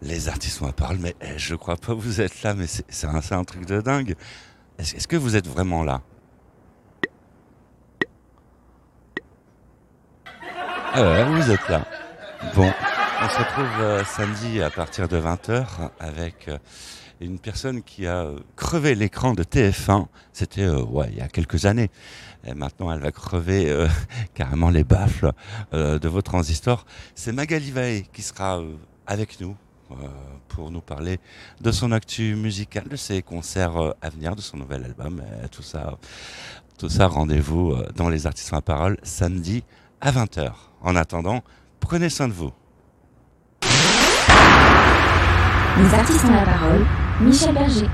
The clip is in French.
Les artistes la parole, mais eh, je crois pas vous êtes là, mais c'est un, truc de dingue. Est-ce que vous êtes vraiment là? Ah vous êtes là. Bon, on se retrouve euh, samedi à partir de 20h avec euh, une personne qui a euh, crevé l'écran de TF1. C'était il y a quelques années. Et maintenant, elle va crever carrément les baffles de vos transistors. C'est Magali Vaé qui sera avec nous pour nous parler de son actu musical, de ses concerts euh, à venir, de son nouvel album. Et tout ça, tout ça rendez-vous euh, dans Les Artistes à parole samedi à 20h. En attendant, prenez soin de vous. Les artistes ont la parole, Michel Berger.